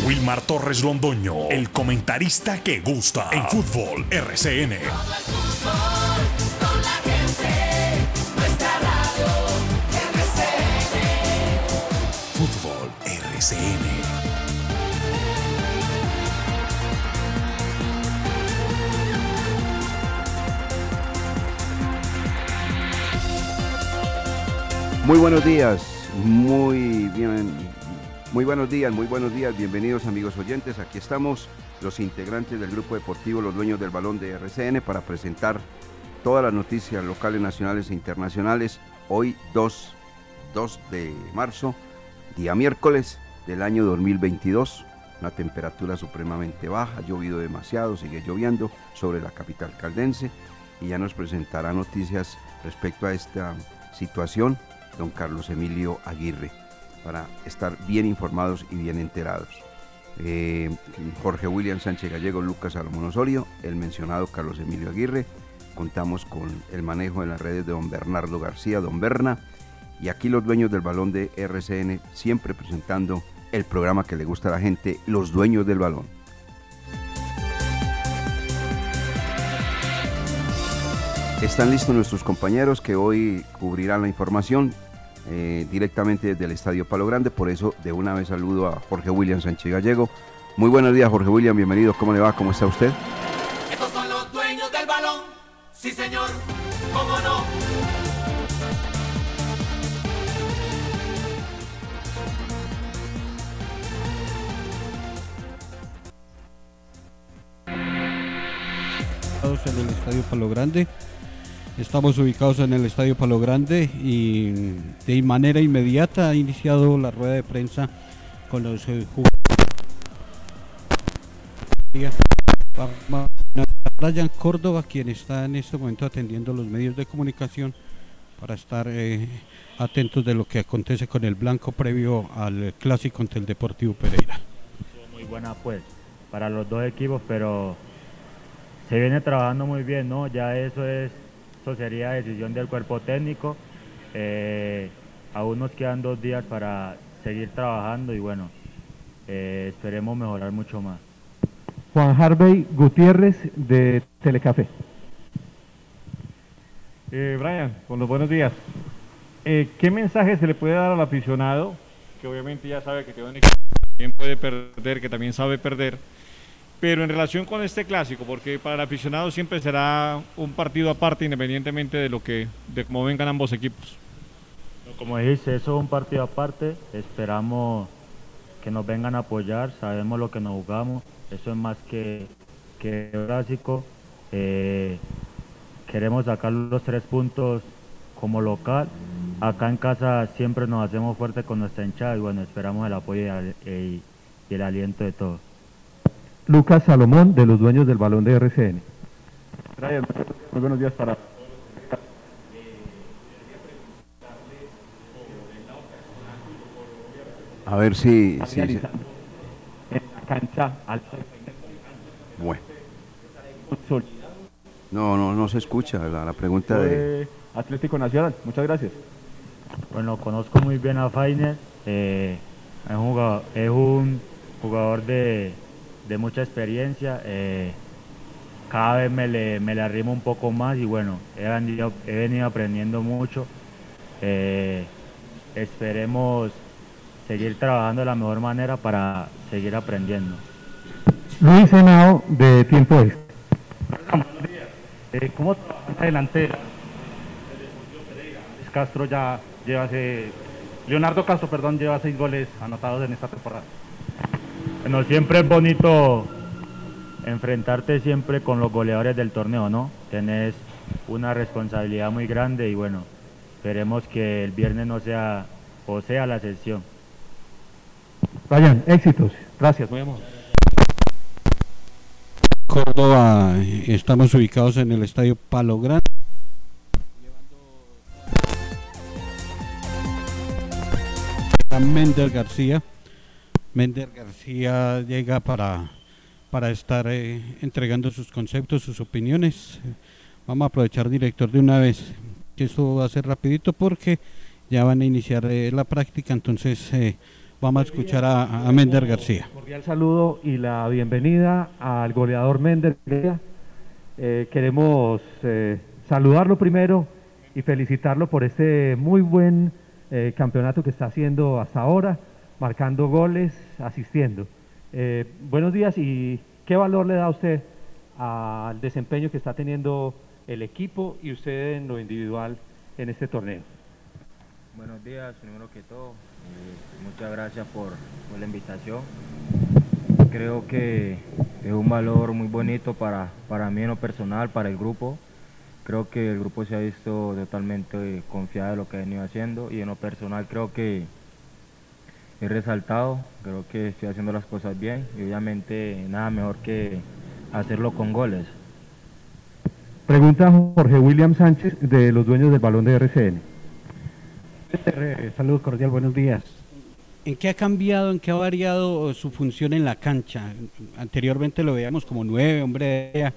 Wilmar Torres Londoño, el comentarista que gusta en fútbol RCN. Fútbol RCN. Muy buenos días, muy bien, muy buenos días, muy buenos días, bienvenidos amigos oyentes, aquí estamos los integrantes del grupo deportivo Los Dueños del Balón de RCN para presentar todas las noticias locales, nacionales e internacionales, hoy 2, 2 de marzo, día miércoles del año 2022, una temperatura supremamente baja, ha llovido demasiado, sigue lloviendo sobre la capital caldense. Y ya nos presentará noticias respecto a esta situación don Carlos Emilio Aguirre, para estar bien informados y bien enterados. Eh, Jorge William Sánchez Gallego, Lucas Salomón Osorio, el mencionado Carlos Emilio Aguirre. Contamos con el manejo en las redes de don Bernardo García, don Berna, y aquí los dueños del balón de RCN, siempre presentando el programa que le gusta a la gente, los dueños del balón. Están listos nuestros compañeros que hoy cubrirán la información eh, directamente desde el Estadio Palo Grande. Por eso, de una vez saludo a Jorge William Sánchez Gallego. Muy buenos días, Jorge William. Bienvenido. ¿Cómo le va? ¿Cómo está usted? Estos son los dueños del balón. Sí, señor. ¿Cómo no? en el Estadio Palo Grande. Estamos ubicados en el Estadio Palo Grande y de manera inmediata ha iniciado la rueda de prensa con los eh, jugadores. Brian Córdoba, quien está en este momento atendiendo los medios de comunicación para estar eh, atentos de lo que acontece con el blanco previo al clásico ante el Deportivo Pereira. Muy buena pues para los dos equipos, pero se viene trabajando muy bien, ¿no? Ya eso es, eso sería decisión del cuerpo técnico. Eh, aún nos quedan dos días para seguir trabajando y bueno, eh, esperemos mejorar mucho más. Juan Harvey Gutiérrez de Telecafé. Eh, Brian, con los buenos días. Eh, ¿Qué mensaje se le puede dar al aficionado? Que obviamente ya sabe que también puede perder, que también sabe perder. Pero en relación con este clásico, porque para el aficionado siempre será un partido aparte, independientemente de lo que, de cómo vengan ambos equipos. Como dice, eso es un partido aparte. Esperamos que nos vengan a apoyar. Sabemos lo que nos jugamos. Eso es más que, que clásico. Eh, queremos sacar los tres puntos como local. Acá en casa siempre nos hacemos fuerte con nuestra hinchada y bueno, esperamos el apoyo y el, y- y el aliento de todos. Lucas Salomón de los dueños del balón de RCN. Muy buenos días para A ver si... en la cancha al bueno. No, no, no se escucha la, la pregunta de... de Atlético Nacional. Muchas gracias. Bueno, conozco muy bien a Fainer. eh, es, un jugador, es un jugador de, de mucha experiencia. eh, cada vez me le, me le arrimo un poco más y bueno, he venido, he venido aprendiendo mucho. eh, esperemos seguir trabajando de la mejor manera para seguir aprendiendo. Luis Henao de Tiempo Extra. Eh, ¿Cómo trabaja la delantera? Castro ya lleva Leonardo Castro, perdón, lleva seis goles anotados en esta temporada. Bueno, siempre es bonito enfrentarte siempre con los goleadores del torneo, ¿no? Tenés una responsabilidad muy grande y bueno, esperemos que el viernes no sea o sea la sesión. Vayan, éxitos. Gracias, muy amable. Córdoba, estamos ubicados en el estadio Palo Grande. Mender García. Mender García llega para, para estar eh, entregando sus conceptos, sus opiniones. Vamos a aprovechar, director, de una vez, que esto va a ser rapidito porque ya van a iniciar eh, la práctica, entonces eh, vamos a escuchar a, a, Mender García. Cordial saludo y la bienvenida al goleador Mender García. queremos saludarlo primero y felicitarlo por este muy buen campeonato que está haciendo hasta ahora, marcando goles, asistiendo. Eh, buenos días y qué valor le da usted al desempeño que está teniendo el equipo y usted en lo individual en este torneo. Buenos días, primero que todo, eh, muchas gracias por, por, la invitación. Creo que es un valor muy bonito para, para mí en lo personal, para el grupo creo que el grupo se ha visto totalmente confiado en lo que ha venido haciendo y en lo personal creo que he resaltado, creo que estoy haciendo las cosas bien y obviamente nada mejor que hacerlo con goles. Pregunta Jorge William Sánchez de los dueños del balón de RCN. Saludos cordial, buenos días. ¿En qué ha cambiado, en qué ha variado su función en la cancha? Anteriormente lo veíamos como nueve, hombre de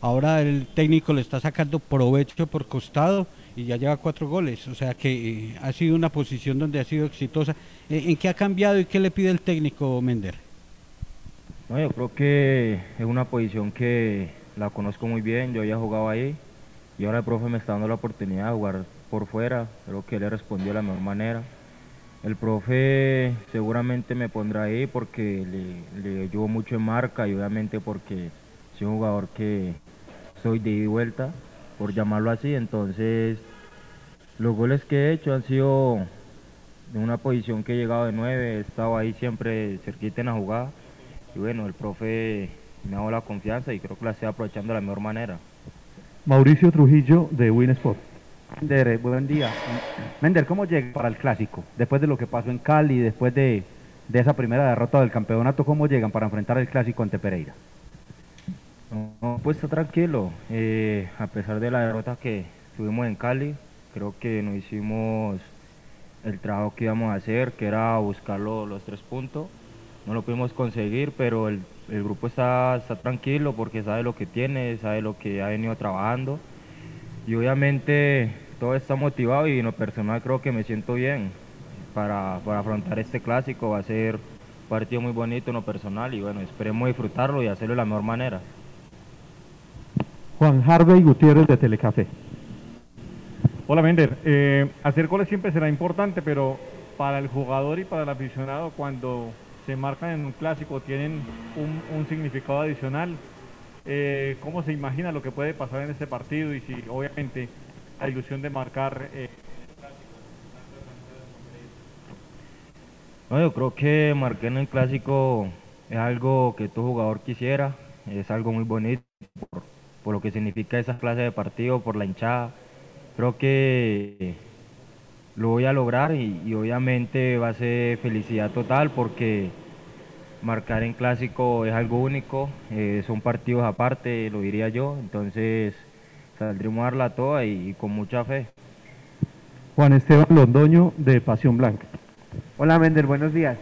Ahora el técnico le está sacando provecho por costado y ya lleva cuatro goles. O sea que eh, ha sido una posición donde ha sido exitosa. Eh, ¿En qué ha cambiado y qué le pide el técnico Mender? No, yo creo que es una posición que la conozco muy bien. Yo ya jugado ahí y ahora el profe me está dando la oportunidad de jugar por fuera. Creo que le respondió de la mejor manera. El profe seguramente me pondrá ahí porque le, le ayudo mucho en marca y obviamente porque soy un jugador que soy de ida y vuelta, por llamarlo así. Entonces, los goles que he hecho han sido de una posición que he llegado de nueve, he estado ahí siempre cerquita en la jugada. Y bueno, el profe me ha dado la confianza y creo que la estoy aprovechando de la mejor manera. Mauricio Trujillo de Winsport. Mender, buen día. Mender, ¿cómo llega para el clásico? Después de lo que pasó en Cali, después de, de esa primera derrota del campeonato, ¿cómo llegan para enfrentar el clásico ante Pereira? No, pues está tranquilo. Eh, a pesar de la derrota que tuvimos en Cali, creo que no hicimos el trabajo que íbamos a hacer, que era buscar los tres puntos. No lo pudimos conseguir, pero el, grupo está, está, tranquilo porque sabe lo que tiene, sabe lo que ha venido trabajando. Y obviamente todo está motivado y en lo personal creo que me siento bien para, para afrontar este clásico. Va a ser un partido muy bonito en lo personal y bueno, esperemos disfrutarlo y hacerlo de la mejor manera. Juan Harvey Gutiérrez de Telecafé. Hola Mender, eh, hacer goles siempre será importante, pero para el jugador y para el aficionado cuando se marcan en un clásico tienen un, significado adicional. Eh, ¿Cómo se imagina lo que puede pasar en este partido y si obviamente la ilusión de marcar... Eh, no, yo creo que marcar en el clásico es algo que todo jugador quisiera, es algo muy bonito por lo que significa esa clase de partido, por la hinchada. Creo que lo voy a lograr y, obviamente va a ser felicidad total porque marcar en clásico es algo único, eh, son partidos aparte, lo diría yo, entonces saldremos a darla toda y, con mucha fe. Juan Esteban Londoño de Pasión Blanca. Hola Mender, buenos días.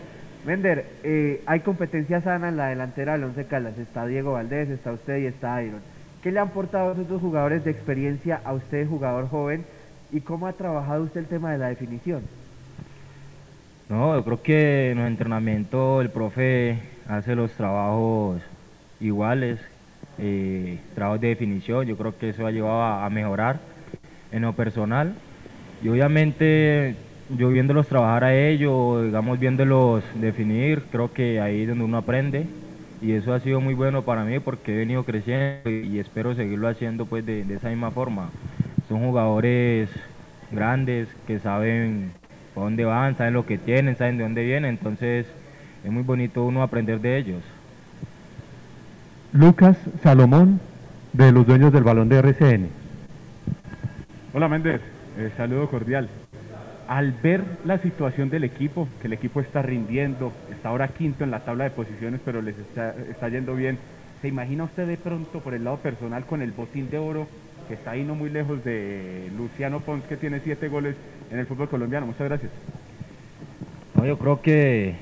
Mender, eh, hay competencia sana en la delantera del Once Caldas, está Diego Valdés, está usted y está Iron. ¿Qué le han aportado esos dos jugadores de experiencia a usted, jugador joven? ¿Y cómo ha trabajado usted el tema de la definición? No, yo creo que en los entrenamientos el profe hace los trabajos iguales, eh, trabajos de definición, yo creo que eso ha llevado a, mejorar en lo personal. Y obviamente yo viéndolos trabajar a ellos, digamos viéndolos definir, creo que ahí es donde uno aprende y eso ha sido muy bueno para mí porque he venido creciendo y, espero seguirlo haciendo pues de, esa misma forma. Son jugadores grandes que saben a dónde van, saben lo que tienen, saben de dónde vienen, entonces es muy bonito uno aprender de ellos. Lucas Salomón, de los dueños del balón de RCN. Hola Méndez, eh, saludo cordial. Al ver la situación del equipo, que el equipo está rindiendo, está ahora quinto en la tabla de posiciones, pero les está, está yendo bien, ¿se imagina usted de pronto por el lado personal con el botín de oro que está ahí no muy lejos de Luciano Pons, que tiene siete goles en el fútbol colombiano? Muchas gracias. Yo creo que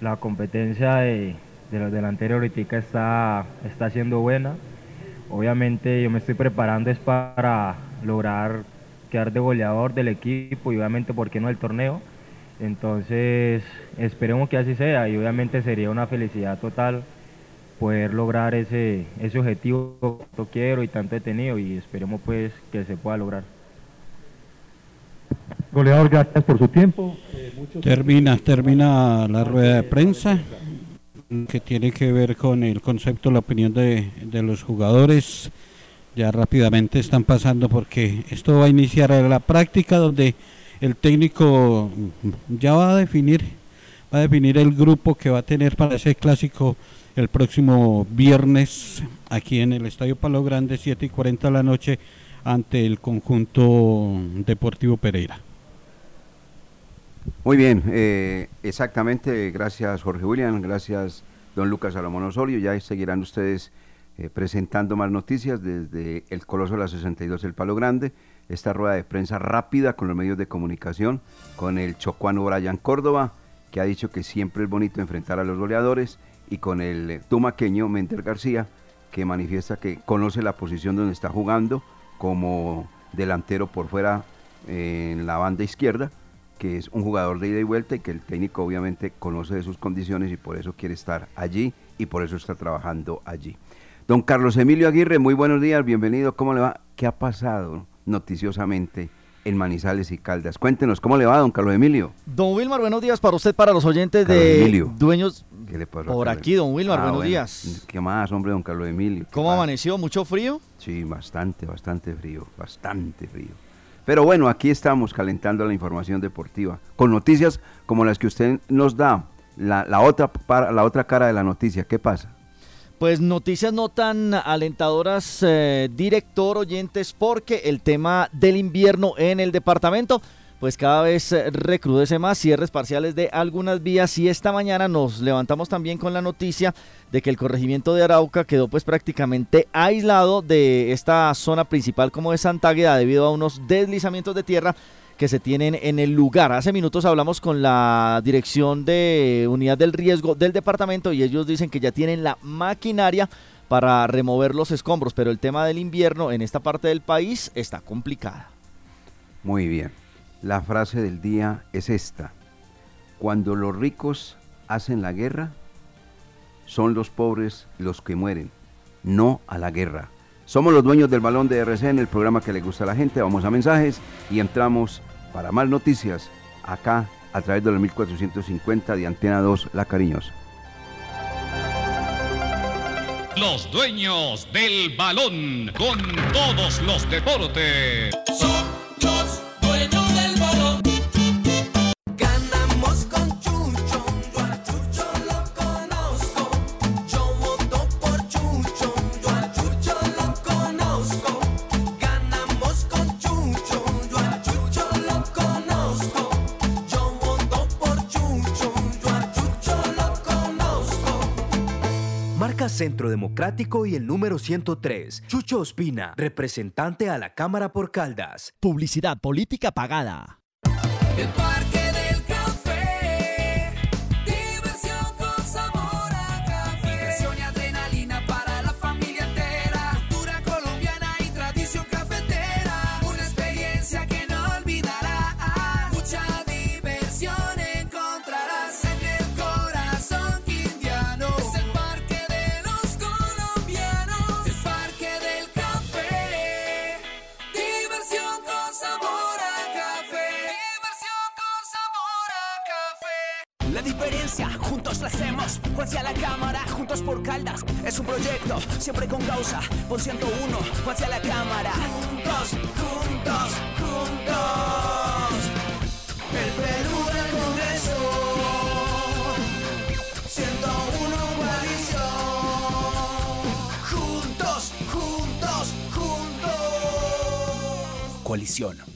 la competencia de, de los delanteros ahorita está, está siendo buena. Obviamente yo me estoy preparando es para lograr quedar de goleador del equipo y obviamente, ¿por qué no del torneo? Entonces, esperemos que así sea y obviamente sería una felicidad total poder lograr ese, ese objetivo que tanto quiero y tanto he tenido y esperemos pues que se pueda lograr. Goleador, gracias por su tiempo. Termina, termina la rueda de prensa que tiene que ver con el concepto, la opinión de, de los jugadores. Ya rápidamente están pasando porque esto va a iniciar la práctica donde el técnico ya va a definir, va a definir el grupo que va a tener para ese clásico el próximo viernes aquí en el Estadio Palo Grande, 7 y 40 de la noche, ante el conjunto Deportivo Pereira. Muy bien, eh, exactamente, gracias Jorge William, gracias don Lucas Salomón Osorio, ya seguirán ustedes eh, presentando más noticias desde el Coloso de la 62 El Palo Grande, esta rueda de prensa rápida con los medios de comunicación, con el chocuano Brian Córdoba, que ha dicho que siempre es bonito enfrentar a los goleadores, y con el eh, tumaqueño Mender García, que manifiesta que conoce la posición donde está jugando como delantero por fuera eh, en la banda izquierda, que es un jugador de ida y vuelta y que el técnico obviamente conoce de sus condiciones y por eso quiere estar allí y por eso está trabajando allí. Don Carlos Emilio Aguirre, muy buenos días, bienvenido, ¿cómo le va? ¿Qué ha pasado noticiosamente en Manizales y Caldas? Cuéntenos, ¿cómo le va, don Carlos Emilio? Don Wilmar, buenos días para usted, para los oyentes Carlos de Emilio. dueños. ¿Qué le pasó Por aquí, don Wilmar, Ah, buenos bueno. días. ¿Qué más, hombre, don Carlos Emilio? ¿Qué ¿Cómo más? amaneció? ¿Mucho frío? Sí, bastante, bastante frío, bastante frío. Pero bueno, aquí estamos calentando la información deportiva, con noticias como las que usted nos da, la, la otra, para- la otra cara de la noticia. ¿Qué pasa? Pues noticias no tan alentadoras, eh, director, oyentes, porque el tema del invierno en el departamento, pues cada vez eh, recrudece más, cierres parciales de algunas vías y esta mañana nos levantamos también con la noticia de que el corregimiento de Arauca quedó pues prácticamente aislado de esta zona principal como de Santágueda debido a unos deslizamientos de tierra que se tienen en el lugar. Hace minutos hablamos con la dirección de unidad del riesgo del departamento y ellos dicen que ya tienen la maquinaria para remover los escombros, pero el tema del invierno en esta parte del país está complicada. Muy bien. La frase del día es esta. Cuando los ricos hacen la guerra, son los pobres los que mueren, no a la guerra. Somos los dueños del balón de RCN, el programa que le gusta a la gente. Vamos a mensajes y entramos para más noticias acá a través de los 1450 de Antena 2 La Cariñosa. Los dueños del balón con todos los deportes. Centro Democrático y el número 103. Chucho Ospina, representante a la Cámara por Caldas. Publicidad política pagada. El Parque Juanse a la cámara, juntos por caldas. Es un proyecto, siempre con causa. Por 101, Juanse a la cámara. Juntos, juntos, juntos. El Perú del Congreso. 101 coalición. Juntos, juntos, juntos. Coalición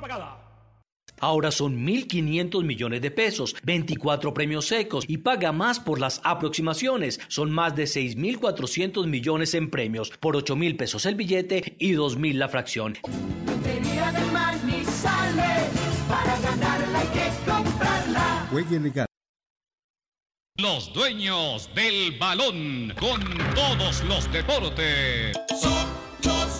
Pagada. Ahora son 1.500 millones de pesos, 24 premios secos y paga más por las aproximaciones. Son más de 6.400 millones en premios, por 8.000 pesos el billete y 2.000 la fracción. Del Manizales, para ganarla hay que comprarla. Juegue legal. Los dueños del balón con todos los deportes. Son los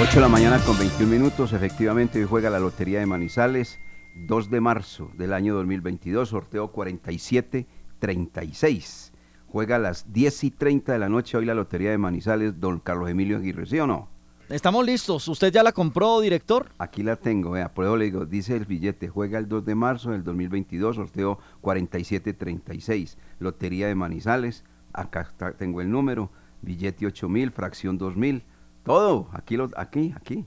8 de la mañana con 21 minutos, efectivamente hoy juega la Lotería de Manizales, 2 de marzo del año 2022, sorteo 4736. Juega a las 10 y 30 de la noche hoy la Lotería de Manizales, don Carlos Emilio Aguirre, ¿sí o no? Estamos listos. ¿Usted ya la compró, director? Aquí la tengo, vea, por eso le digo, dice el billete, juega el 2 de marzo del 2022, sorteo 4736, Lotería de Manizales, acá está- tengo el número, billete 8000, fracción 2000, todo, aquí, lo, aquí, aquí,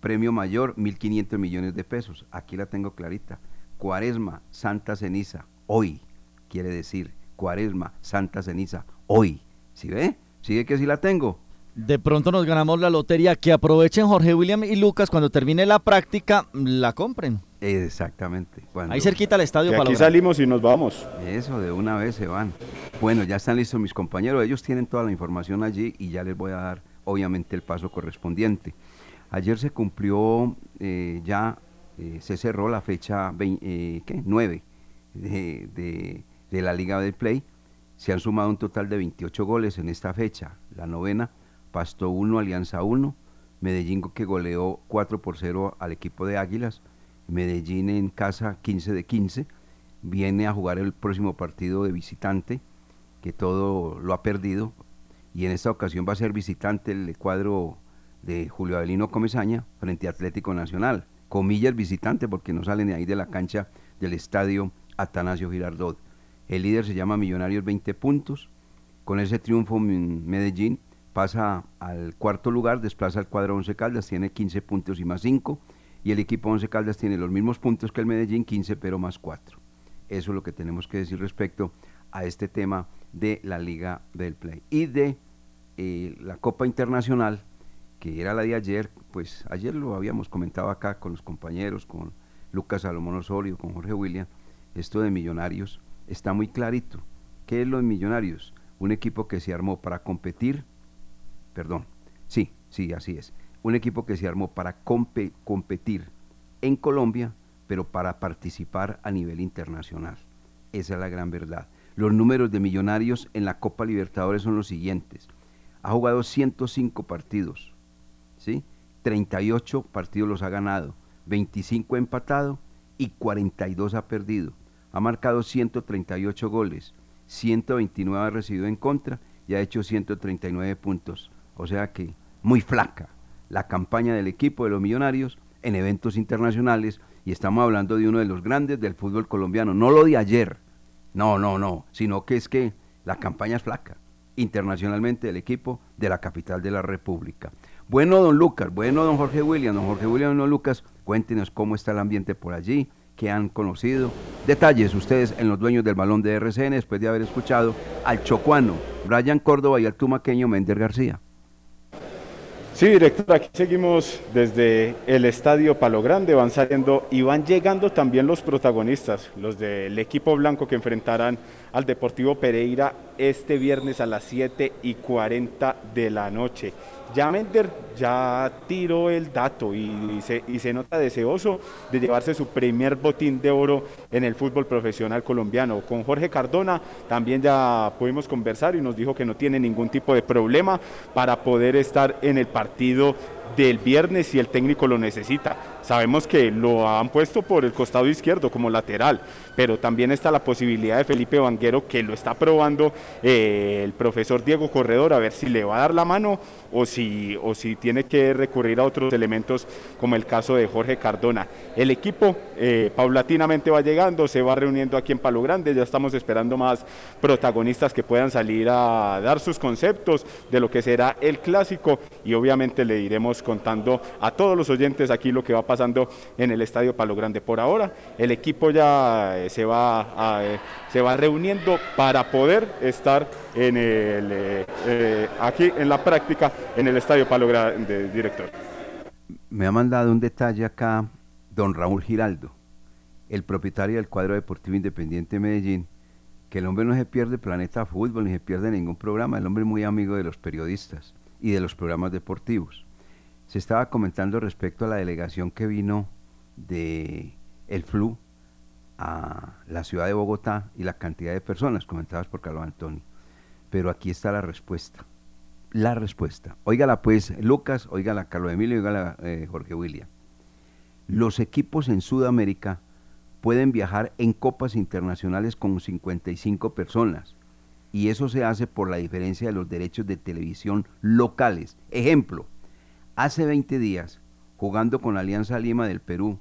premio mayor 1500 millones de pesos, aquí la tengo clarita, Cuaresma, Santa Ceniza, hoy, quiere decir, Cuaresma, Santa Ceniza, hoy, ¿sí ve? ¿Sigue que sí la tengo? De pronto nos ganamos la lotería. Que aprovechen Jorge William y Lucas cuando termine la práctica, la compren. Exactamente. cuando- Ahí cerquita al estadio Que para aquí lograr. salimos y nos vamos. Eso, de una vez se van. Bueno, ya están listos mis compañeros. Ellos tienen toda la información allí y ya les voy a dar, obviamente, el paso correspondiente. Ayer se cumplió, eh, ya eh, se cerró la fecha vein- eh, ¿qué? 9 de, de- de la Liga del Play. Se han sumado un total de 28 goles en esta fecha. La novena, Pasto 1, Alianza 1. Medellín que goleó 4 por 0 al equipo de Águilas. Medellín en casa 15 de 15. Viene a jugar el próximo partido de visitante, que todo lo ha perdido. Y en esta ocasión va a ser visitante el cuadro de Julio Avelino Comesaña frente a Atlético Nacional. Comillas visitante porque no salen de ahí de la cancha del estadio Atanasio Girardot. El líder se llama Millonarios 20 puntos. Con ese triunfo Medellín pasa al cuarto lugar, desplaza al cuadro 11 Caldas, tiene 15 puntos y más 5. Y el equipo 11 Caldas tiene los mismos puntos que el Medellín, 15 pero más 4. Eso es lo que tenemos que decir respecto a este tema de la Liga del Play. Y de eh, la Copa Internacional, que era la de ayer, pues ayer lo habíamos comentado acá con los compañeros, con Lucas Salomón Osorio, con Jorge William, esto de Millonarios está muy clarito. ¿Qué es lo de Millonarios? Un equipo que se armó para competir, perdón, sí, sí, así es. Un equipo que se armó para compe- competir en Colombia, pero para participar a nivel internacional. Esa es la gran verdad. Los números de Millonarios en la Copa Libertadores son los siguientes. Ha jugado 105 partidos, ¿sí? 38 partidos los ha ganado, 25 ha empatado y 42 ha perdido. Ha marcado 138 goles, 129 ha recibido en contra y ha hecho 139 puntos. O sea que muy flaca la campaña del equipo de los Millonarios en eventos internacionales y estamos hablando de uno de los grandes del fútbol colombiano, no lo de ayer, no, no, no, sino que es que la campaña es flaca internacionalmente del equipo de la capital de la República. Bueno, don Lucas, bueno, don Jorge William, don Jorge William, don Lucas, cuéntenos cómo está el ambiente por allí, qué han conocido. Detalles ustedes en los dueños del balón de RCN después de haber escuchado al chocuano, Brian Córdoba y al tumaqueño Méndez García. Sí, director, aquí seguimos desde el Estadio Palo Grande, van saliendo y van llegando también los protagonistas, los del equipo blanco que enfrentarán al Deportivo Pereira este viernes a las 7 y 40 de la noche. Ya Mender ya tiró el dato y, se, y se nota deseoso de llevarse su primer botín de oro en el fútbol profesional colombiano. Con Jorge Cardona también ya pudimos conversar y nos dijo que no tiene ningún tipo de problema para poder estar en el partido del viernes si el técnico lo necesita. Sabemos que lo han puesto por el costado izquierdo como lateral, pero también está la posibilidad de Felipe Vanguero que lo está probando eh, el profesor Diego Corredor a ver si le va a dar la mano o si, o si tiene que recurrir a otros elementos como el caso de Jorge Cardona. El equipo eh, paulatinamente va llegando, se va reuniendo aquí en Palo Grande, ya estamos esperando más protagonistas que puedan salir a dar sus conceptos de lo que será el clásico y obviamente le contando a todos los oyentes aquí lo que va pasando en el Estadio Palo Grande. Por ahora, el equipo ya eh, se, va eh, se va reuniendo para poder estar en el, eh, aquí en la práctica en el Estadio Palo Grande, director. Me ha mandado un detalle acá don Raúl Giraldo, el propietario del cuadro deportivo independiente de Medellín, que el hombre no se pierde Planeta Fútbol ni se pierde ningún programa, el hombre es muy amigo de los periodistas y de los programas deportivos se estaba comentando respecto a la delegación que vino de el FLU a la ciudad de Bogotá y la cantidad de personas comentadas por Carlos Antonio. Pero aquí está la respuesta. La respuesta. Óigala pues, Lucas, óigala Carlos Emilio, óigala eh, Jorge William. Los equipos en Sudamérica pueden viajar en copas internacionales con 55 personas. Y eso se hace por la diferencia de los derechos de televisión locales. Ejemplo, Hace 20 días, jugando con Alianza Lima del Perú,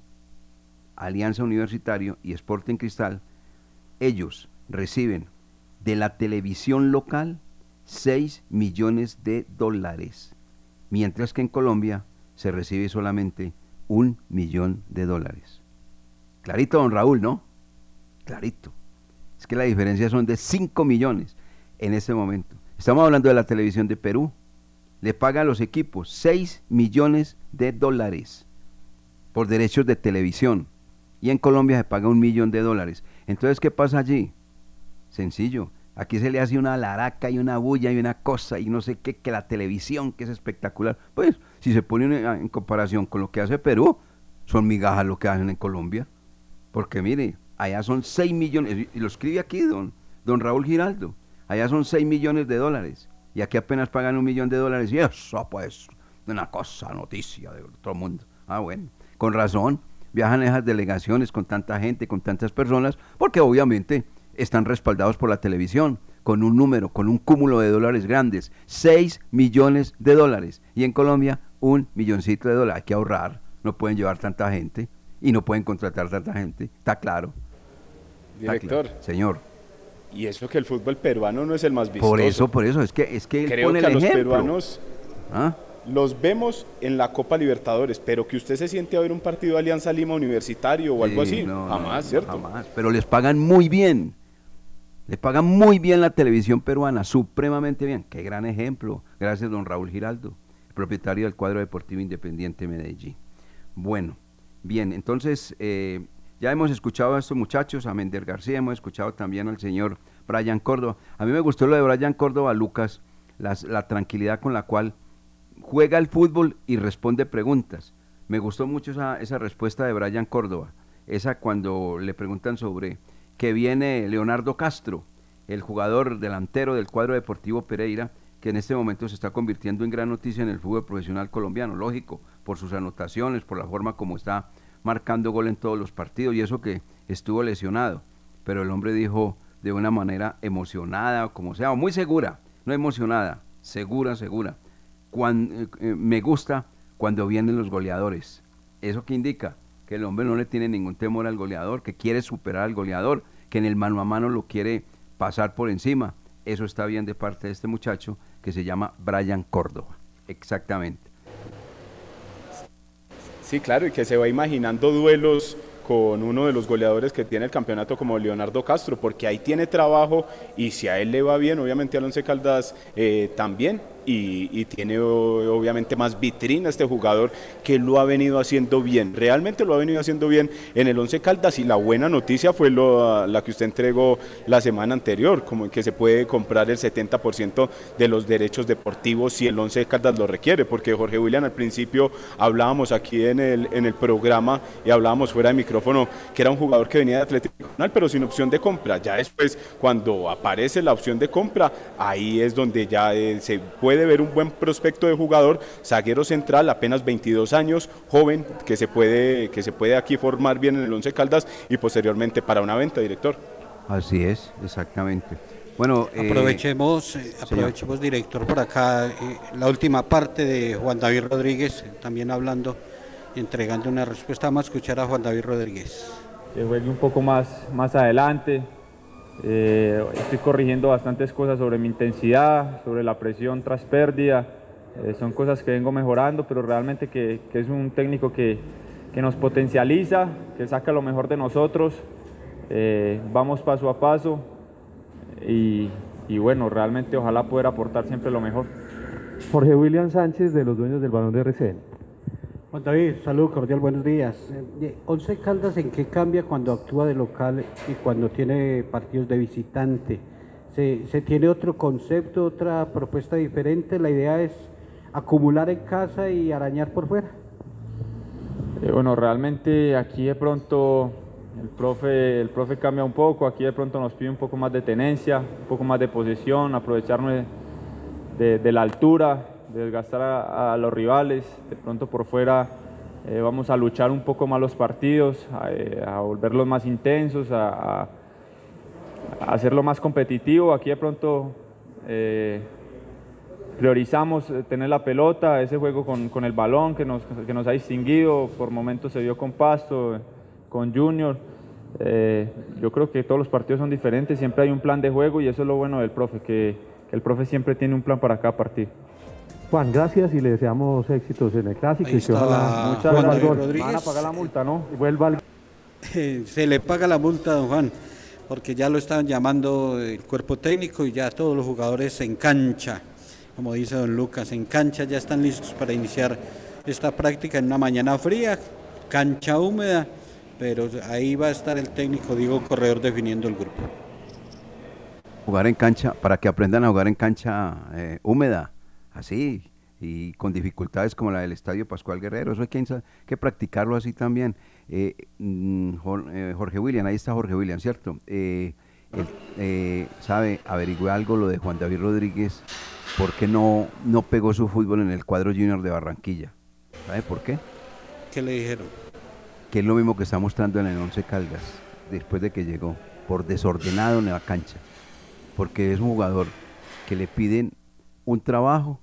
Alianza Universitario y Sporting Cristal, ellos reciben de la televisión local 6 millones de dólares, mientras que en Colombia se recibe solamente un millón de dólares. Clarito, don Raúl, ¿no? Clarito. Es que la diferencia son de 5 millones en ese momento. Estamos hablando de la televisión de Perú, le paga a los equipos 6 millones de dólares por derechos de televisión. Y en Colombia se paga un millón de dólares. Entonces, ¿qué pasa allí? Sencillo. Aquí se le hace una laraca y una bulla y una cosa y no sé qué, que la televisión, que es espectacular. Pues, si se pone en comparación con lo que hace Perú, son migajas lo que hacen en Colombia. Porque mire, allá son 6 millones, y lo escribe aquí don, don Raúl Giraldo, allá son 6 millones de dólares y aquí apenas pagan un millón de dólares y eso pues una cosa, noticia de el mundo. Ah, bueno, con razón, viajan esas delegaciones con tanta gente, con tantas personas, porque obviamente están respaldados por la televisión, con un número, con un cúmulo de dólares grandes, 6 millones de dólares, y en Colombia un milloncito de dólares. Hay que ahorrar, no pueden llevar tanta gente y no pueden contratar tanta gente, está claro. Director. Señor. Y eso que el fútbol peruano no es el más vistoso. Por eso, por eso, es que, es que él Creo pone que a los peruanos ¿Ah? los vemos en la Copa Libertadores, pero que usted se siente a ver un partido de Alianza Lima Universitario o algo Sí, así, no, jamás, no, ¿cierto? jamás. Pero les pagan muy bien. Le pagan muy bien la televisión peruana, supremamente bien. Qué gran ejemplo. Gracias, don Raúl Giraldo, propietario del cuadro deportivo independiente Medellín. Bueno, bien, entonces eh, ya hemos escuchado a estos muchachos, a Mender García, hemos escuchado también al señor Brian Córdoba. A mí me gustó lo de Brian Córdoba, Lucas, la tranquilidad con la cual juega el fútbol y responde preguntas. Me gustó mucho esa, esa respuesta de Brian Córdoba, esa cuando le preguntan sobre que viene Leonardo Castro, el jugador delantero del cuadro deportivo Pereira, que en este momento se está convirtiendo en gran noticia en el fútbol profesional colombiano, lógico, por sus anotaciones, por la forma como está marcando gol en todos los partidos y eso que estuvo lesionado. Pero el hombre dijo de una manera emocionada, como sea, o muy segura, no emocionada, segura, segura. Cuan- eh, eh, me gusta cuando vienen los goleadores. ¿Eso que indica? Que el hombre no le tiene ningún temor al goleador, que quiere superar al goleador, que en el mano a mano lo quiere pasar por encima. Eso está bien de parte de este muchacho que se llama Brian Córdoba. Exactamente. Sí, claro, y que se va imaginando duelos con uno de los goleadores que tiene el campeonato como Leonardo Castro, porque ahí tiene trabajo y si a él le va bien, obviamente Alonso Caldas eh, también, y, tiene obviamente más vitrina este jugador que lo ha venido haciendo bien. Realmente lo ha venido haciendo bien en el Once Caldas y la buena noticia fue lo- la que usted entregó la semana anterior, como que se puede comprar el 70% de los derechos deportivos si el Once Caldas lo requiere, porque Jorge William al principio hablábamos aquí en el, en el programa y hablábamos fuera de micrófono que era un jugador que venía de Atlético Nacional, pero sin opción de compra. Ya después, cuando aparece la opción de compra, ahí es donde ya eh, se puede ver un buen prospecto de jugador, zaguero central, apenas 22 años, joven, que se puede, que se puede aquí formar bien en el Once Caldas y posteriormente para una venta, director. Así es, exactamente. Bueno, eh, Aprovechemos, eh, aprovechemos, director, por acá eh, la última parte de Juan David Rodríguez, también hablando entregando una respuesta. Vamos a escuchar a Juan David Rodríguez. que juegue un poco más, más adelante. Eh, estoy corrigiendo bastantes cosas sobre mi intensidad, sobre la presión tras pérdida. Eh, son cosas que vengo mejorando, pero realmente que, es un técnico que, que nos potencializa, que saca lo mejor de nosotros. Eh, vamos paso a paso y, y bueno, realmente ojalá poder aportar siempre lo mejor. Jorge William Sánchez de los dueños del balón de RCN. Juan David, saludo cordial, buenos días. Eh, Once Caldas, ¿en qué cambia cuando actúa de local y cuando tiene partidos de visitante? ¿Se, tiene otro concepto, otra propuesta diferente? La idea es acumular en casa y arañar por fuera. Eh, bueno, realmente aquí de pronto el profe, el profe cambia un poco, aquí de pronto nos pide un poco más de tenencia, un poco más de posesión, aprovecharnos de, la altura, desgastar a, los rivales, de pronto por fuera eh, vamos a luchar un poco más los partidos, a, eh, volverlos más intensos, a, hacerlo más competitivo, aquí de pronto eh, priorizamos tener la pelota, ese juego con, con el balón que nos, que nos ha distinguido, por momentos se dio con Pasto, con Junior. Yo creo que todos los partidos son diferentes, siempre hay un plan de juego y eso es lo bueno del profe, que, que el profe siempre tiene un plan para cada partido. Juan, gracias y le deseamos éxitos en el clásico. Ahí y que ojalá vuelva gol. Van a pagar la multa, ¿no? Y vuelva al Se le paga la multa, don Juan, porque ya lo estaban llamando el cuerpo técnico y ya todos los jugadores en cancha, como dice don Lucas, en cancha ya están listos para iniciar esta práctica en una mañana fría, cancha húmeda, pero ahí va a estar el técnico Diego Corredor definiendo el grupo. jugar en cancha, para que aprendan a jugar en cancha eh, húmeda, así, y con dificultades como la del Estadio Pascual Guerrero. Eso hay que, practicarlo así también. Eh, mm, eh, Jorge William, ahí está Jorge William, ¿cierto? Eh, él, eh, ¿Sabe? Averigüe algo lo de Juan David Rodríguez, ¿por qué no, no pegó su fútbol en el cuadro junior de Barranquilla? ¿Sabe por qué? ¿Qué le dijeron? que es lo mismo que está mostrando en el Once Caldas, después de que llegó, por desordenado en la cancha, porque es un jugador que le piden un trabajo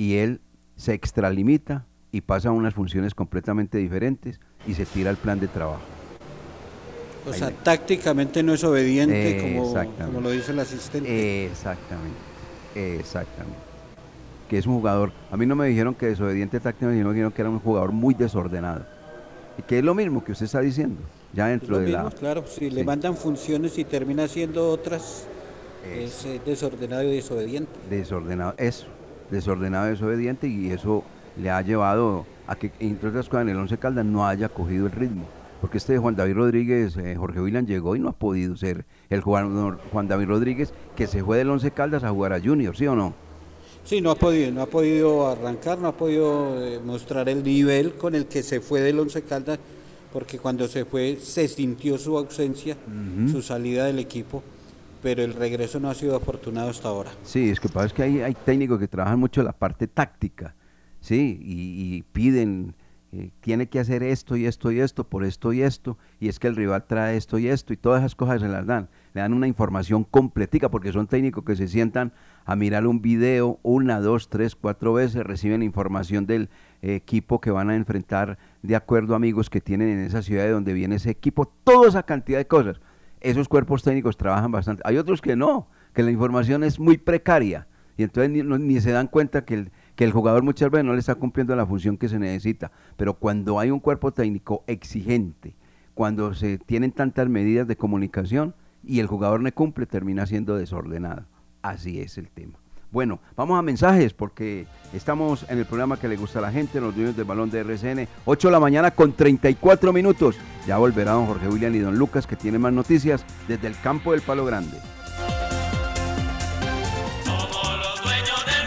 y él se extralimita y pasa a unas funciones completamente diferentes y se tira el plan de trabajo. O Ahí sea, tácticamente no es obediente, como, lo dice el asistente. Exactamente, exactamente. Que es un jugador, a mí no me dijeron que desobediente tácticamente, sino me dijeron que era un jugador muy desordenado. Y que es lo mismo que usted está diciendo, ya Es dentro lo de mismo, la... claro, si le mandan funciones y termina haciendo otras, es eh, desordenado y desobediente. desordenado, eso, desordenado y desobediente y eso le ha llevado a que, entre otras cosas, en el Once Caldas no haya cogido el ritmo. Porque este Juan David Rodríguez, eh, Jorge William llegó y no ha podido ser el Juan, Juan David Rodríguez que se fue del Once Caldas a jugar a Junior, ¿sí o no? Sí, no ha podido, no ha podido arrancar, no ha podido eh, mostrar el nivel con el que se fue del Once Caldas, porque cuando se fue se sintió su ausencia, su salida del equipo, pero el regreso no ha sido afortunado hasta ahora. Sí, es que pasa es que hay, técnicos que trabajan mucho la parte táctica, sí, y, piden, eh, tiene que hacer esto y esto y esto, por esto y esto, y es que el rival trae esto y esto, y todas esas cosas se las dan, le dan una información completica, porque son técnicos que se sientan a mirar un video una, dos, tres, cuatro veces, reciben información del equipo que van a enfrentar de acuerdo a amigos que tienen en esa ciudad de donde viene ese equipo, toda esa cantidad de cosas. Esos cuerpos técnicos trabajan bastante. Hay otros que no, que la información es muy precaria y entonces ni, ni se dan cuenta que el, que el jugador muchas veces no le está cumpliendo la función que se necesita. Pero cuando hay un cuerpo técnico exigente, cuando se tienen tantas medidas de comunicación y el jugador no cumple, termina siendo desordenado. Así es el tema. Bueno, vamos a mensajes porque estamos en el programa que le gusta a la gente, los dueños del balón de RCN, 8 de la mañana con 34 minutos. Ya volverá don Jorge William y don Lucas que tienen más noticias desde el campo del Palo Grande. Somos los dueños del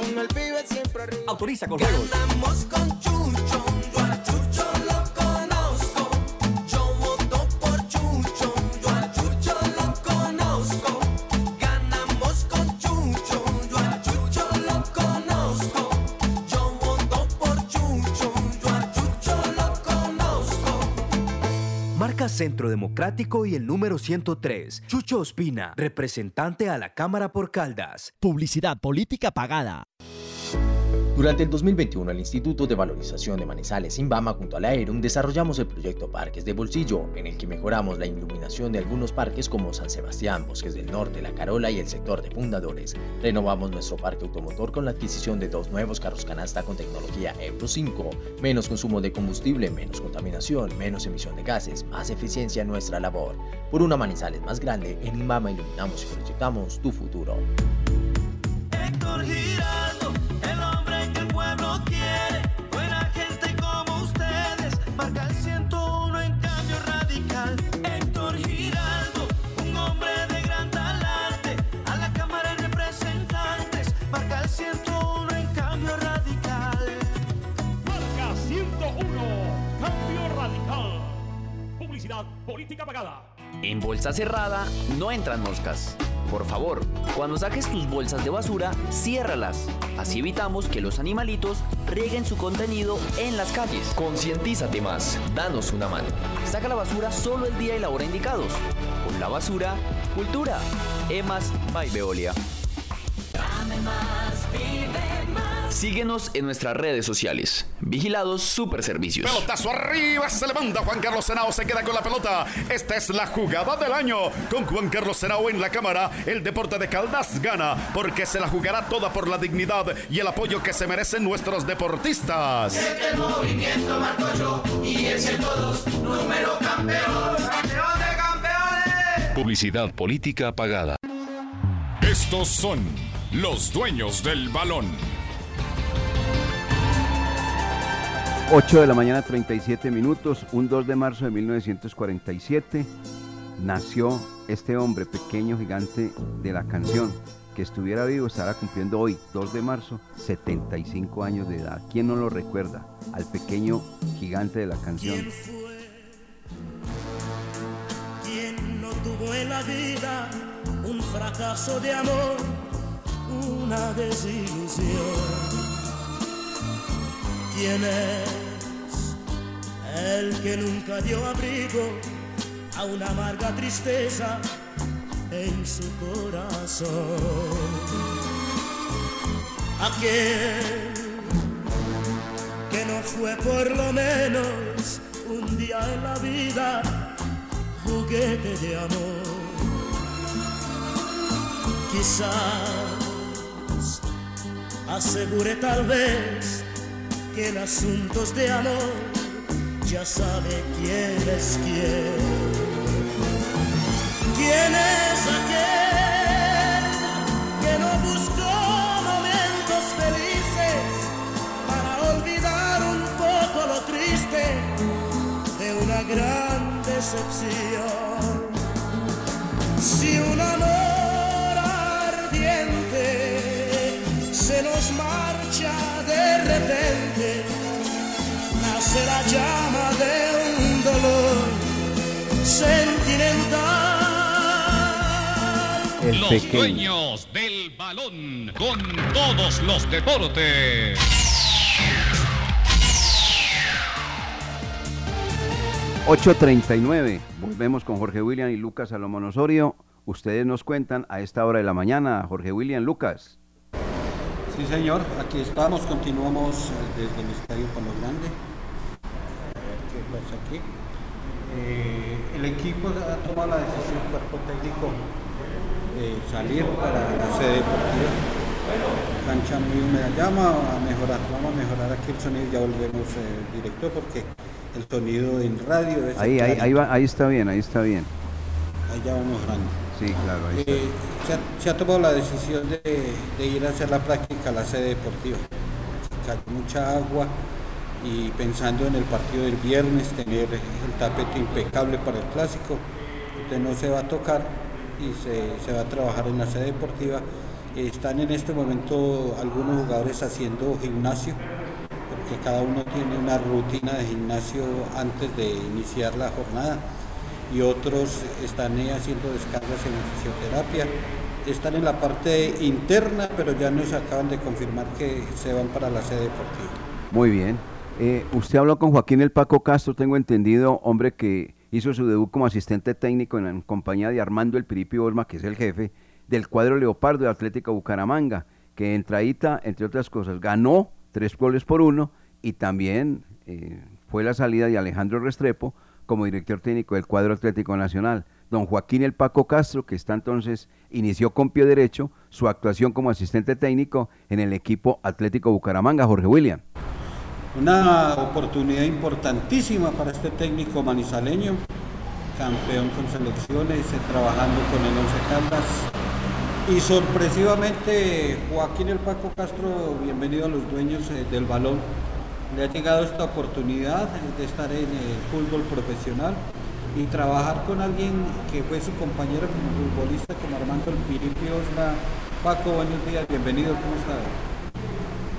Con el pibe siempre arriba. Autoriza con juegos. Con Centro Democrático y el número 103. Chucho Ospina, representante a la Cámara por Caldas. Publicidad política pagada. Durante el 2021, el Instituto de Valorización de Manizales, Inbama, junto a la ERUM, desarrollamos el proyecto Parques de Bolsillo, en el que mejoramos la iluminación de algunos parques como San Sebastián, Bosques del Norte, La Carola y el sector de Fundadores. Renovamos nuestro parque automotor con la adquisición de dos nuevos carros canasta con tecnología Euro 5, menos consumo de combustible, menos contaminación, menos emisión de gases, más eficiencia en nuestra labor. Por una Manizales más grande, en Inbama iluminamos y proyectamos tu futuro. Héctor Giraldo, En bolsa cerrada no entran moscas. Por favor, cuando saques tus bolsas de basura, ciérralas. Así evitamos que los animalitos rieguen su contenido en las calles. Concientízate más, danos una mano. Saca la basura solo el día y la hora indicados. Con la basura, cultura. Emas by Veolia. Síguenos en nuestras redes sociales. Vigilados Super Servicios. Pelotazo arriba, se levanta Juan Carlos Senao, se queda con la pelota. Esta es la jugada del año. Con Juan Carlos Senao en la cámara, el deporte de Caldas gana, porque se la jugará toda por la dignidad y el apoyo que se merecen nuestros deportistas. El movimiento marco yo y el 102, número campeón. ¡Campeón de campeones! Publicidad política pagada. Estos son los dueños del balón. 8 de la mañana 37 minutos, un 2 de marzo de 1947, nació este hombre pequeño gigante de la canción. Que estuviera vivo estará cumpliendo hoy, 2 de marzo, 75 años de edad. ¿Quién no lo recuerda? Al pequeño gigante de la canción. ¿Quién no tuvo en la vida un fracaso de amor, una desilusión? ¿Quién es el que nunca dio abrigo a una amarga tristeza en su corazón? Aquel que no fue por lo menos un día en la vida juguete de amor. Quizás asegure tal vez que en asuntos de amor ya sabe quién es quién. ¿Quién es aquel que no buscó momentos felices para olvidar un poco lo triste de una gran decepción? Si un amor ardiente se nos marcha repente, nace la llama de un dolor sentimental. El los pequeño. dueños del balón con todos los deportes. ...8.39... Volvemos con Jorge William y Lucas Salomón Osorio... ustedes nos cuentan a esta hora de la mañana. Jorge William Lucas. Sí, señor, aquí estamos, continuamos eh, desde el Estadio Palo Grande. A ver qué pasa aquí. Eh, el equipo ha tomado la decisión, cuerpo técnico, de salir para la sede deportiva. Cancha muy húmeda, llama a mejorar, vamos a mejorar aquí el sonido, ya volvemos eh, directo porque el sonido en radio es Ahí, ahí, ahí, va, ahí está bien, ahí está bien. Ahí ya vamos mejorando. Sí, claro, ahí está. Eh, se, ha, tomado la decisión de, ir a hacer la práctica a la sede deportiva. Mucha agua y pensando en el partido del viernes, tener el tapete impecable para el clásico, usted no se va a tocar y se va a trabajar en la sede deportiva. Están en este momento algunos jugadores haciendo gimnasio, porque cada uno tiene una rutina de gimnasio antes de iniciar la jornada y otros están haciendo descargas en fisioterapia. Están en la parte interna, pero ya nos acaban de confirmar que se van para la sede deportiva. Muy bien. Eh, usted habló con Joaquín El Paco Castro, tengo entendido, hombre que hizo su debut como asistente técnico en, en compañía de Armando El Piripi Olma, que es el jefe del cuadro Leopardo de Atlético Bucaramanga, que en Traíta, entre otras cosas, ganó tres goles por uno y también eh, fue la salida de Alejandro Restrepo como director técnico del cuadro Atlético Nacional. Don Joaquín El Paco Castro, que está entonces, inició con pie derecho su actuación como asistente técnico en el equipo Atlético Bucaramanga, Jorge William. Una oportunidad importantísima para este técnico manizaleño, campeón con selecciones, eh, trabajando con el Once Caldas. Y sorpresivamente, Joaquín El Paco Castro, bienvenido a los dueños eh, del balón. Le ha llegado esta oportunidad de estar en el fútbol profesional y trabajar con alguien que fue su compañero como futbolista, como Armando El Piripi Osma. Paco, buenos días, bienvenido, ¿cómo está?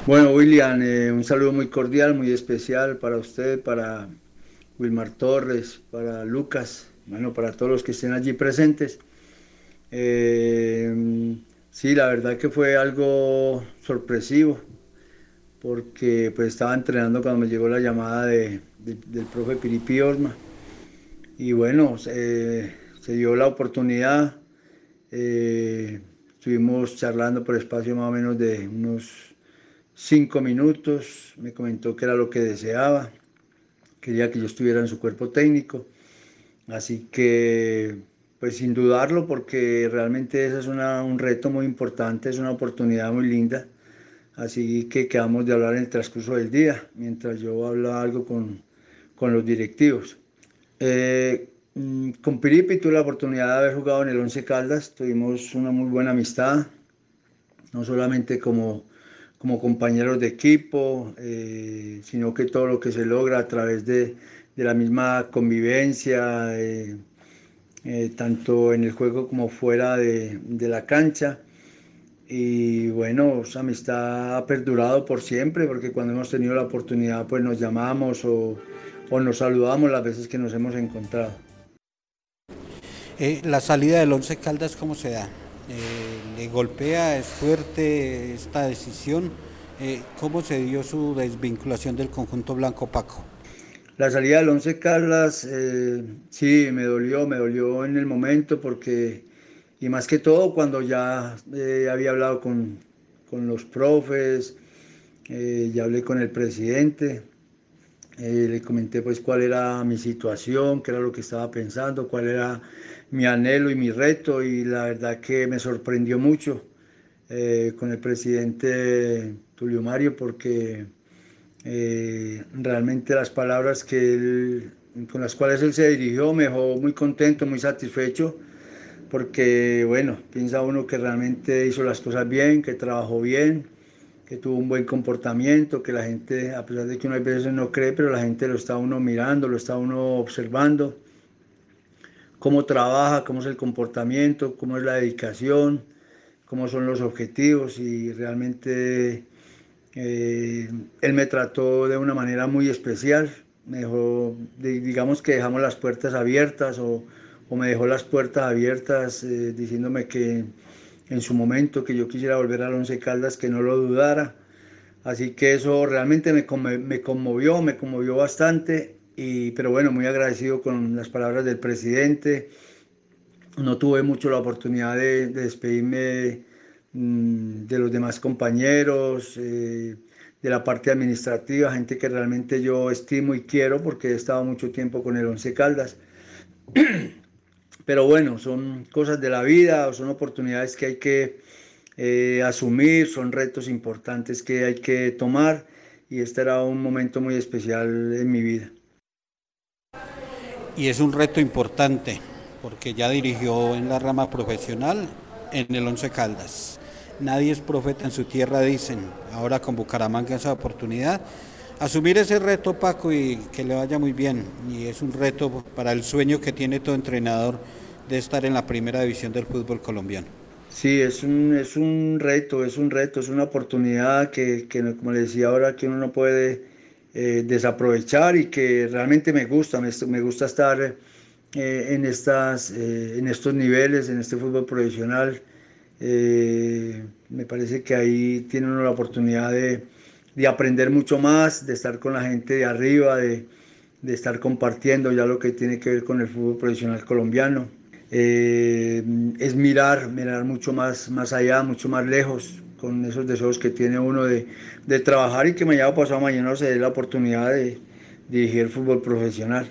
Bueno, William, eh, un saludo muy cordial, muy especial para usted, para Wilmar Torres, para Lucas, bueno, para todos los que estén allí presentes. Eh, sí, la verdad que fue algo sorpresivo, porque pues estaba entrenando cuando me llegó la llamada de, de- del profe Piripi Osma. Y bueno, se dio la oportunidad, eh, estuvimos charlando por espacio más o menos de unos cinco minutos, me comentó que era lo que deseaba, quería que yo estuviera en su cuerpo técnico, así que pues sin dudarlo porque realmente ese es una- un reto muy importante, es una oportunidad muy linda, así que quedamos de hablar en el transcurso del día, mientras yo hablaba algo con, con los directivos. Eh, mm, con Piripi tuve la oportunidad de haber jugado en el Once Caldas, tuvimos una muy buena amistad, no solamente como, como compañeros de equipo, eh, sino que todo lo que se logra a través de, de la misma convivencia, eh, eh, tanto en el juego como fuera de, de la cancha. Y bueno, esa amistad ha perdurado por siempre, porque cuando hemos tenido la oportunidad, pues nos llamamos o, o nos saludamos las veces que nos hemos encontrado. Eh, la salida del Once Caldas, ¿cómo se da? Eh, ¿Le golpea, es fuerte esta decisión? Eh, ¿Cómo se dio su desvinculación del conjunto blanco Paco? La salida del Once Caldas, eh, sí, me dolió, me dolió en el momento porque, y más que todo cuando ya eh, había hablado con, con los profes, eh, ya hablé con el presidente, eh, le comenté pues cuál era mi situación, qué era lo que estaba pensando, cuál era mi anhelo y mi reto y la verdad que me sorprendió mucho con el presidente Tulio Mario porque realmente las palabras que con las cuales él se dirigió me dejó muy contento, muy satisfecho porque bueno, piensa uno que realmente hizo las cosas bien, que trabajó bien, que tuvo un buen comportamiento, que la gente, a pesar de que uno a veces no cree, pero la gente lo está uno mirando, lo está uno observando, cómo trabaja, cómo es el comportamiento, cómo es la dedicación, cómo son los objetivos y realmente eh, él me trató de una manera muy especial, me dejó, di- digamos que dejamos las puertas abiertas o, o me dejó las puertas abiertas eh, diciéndome que en su momento que yo quisiera volver al Once Caldas, que no lo dudara. Así que eso realmente me, me conmovió, me conmovió bastante, y, pero bueno, muy agradecido con las palabras del presidente, no tuve mucho la oportunidad de, de despedirme mm, de los demás compañeros, eh, de la parte administrativa, gente que realmente yo estimo y quiero porque he estado mucho tiempo con el Once Caldas. Pero bueno, son cosas de la vida, son oportunidades que hay que eh, asumir, son retos importantes que hay que tomar y este era un momento muy especial en mi vida. Y es un reto importante porque ya dirigió en la rama profesional en el Once Caldas. Nadie es profeta en su tierra, dicen. Ahora con Bucaramanga esa oportunidad. Asumir ese reto, Paco, y que le vaya muy bien. Y es un reto para el sueño que tiene todo entrenador de estar en la primera división del fútbol colombiano. Sí, es un, es un reto, es un reto, es una oportunidad que, que como le decía ahora, que uno no puede eh, desaprovechar y que realmente me gusta, me, gusta estar eh, en, estas, eh, en estos niveles, en este fútbol profesional. Me parece que ahí tiene uno la oportunidad de, de, aprender mucho más, de estar con la gente de arriba, de, de estar compartiendo ya lo que tiene que ver con el fútbol profesional colombiano. Eh, es mirar, mirar mucho más, más allá, mucho más lejos, con esos deseos que tiene uno de, de trabajar y que mañana pasado mañana se dé la oportunidad de dirigir el fútbol profesional.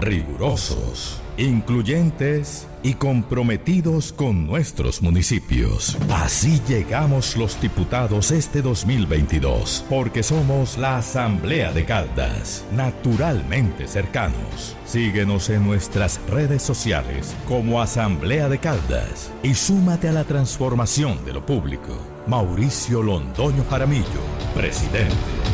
Rigurosos, incluyentes y comprometidos con nuestros municipios. Así llegamos los diputados este 2022, porque somos la Asamblea de Caldas, naturalmente cercanos. Síguenos en nuestras redes sociales como Asamblea de Caldas y súmate a la transformación de lo público. Mauricio Londoño Jaramillo, presidente.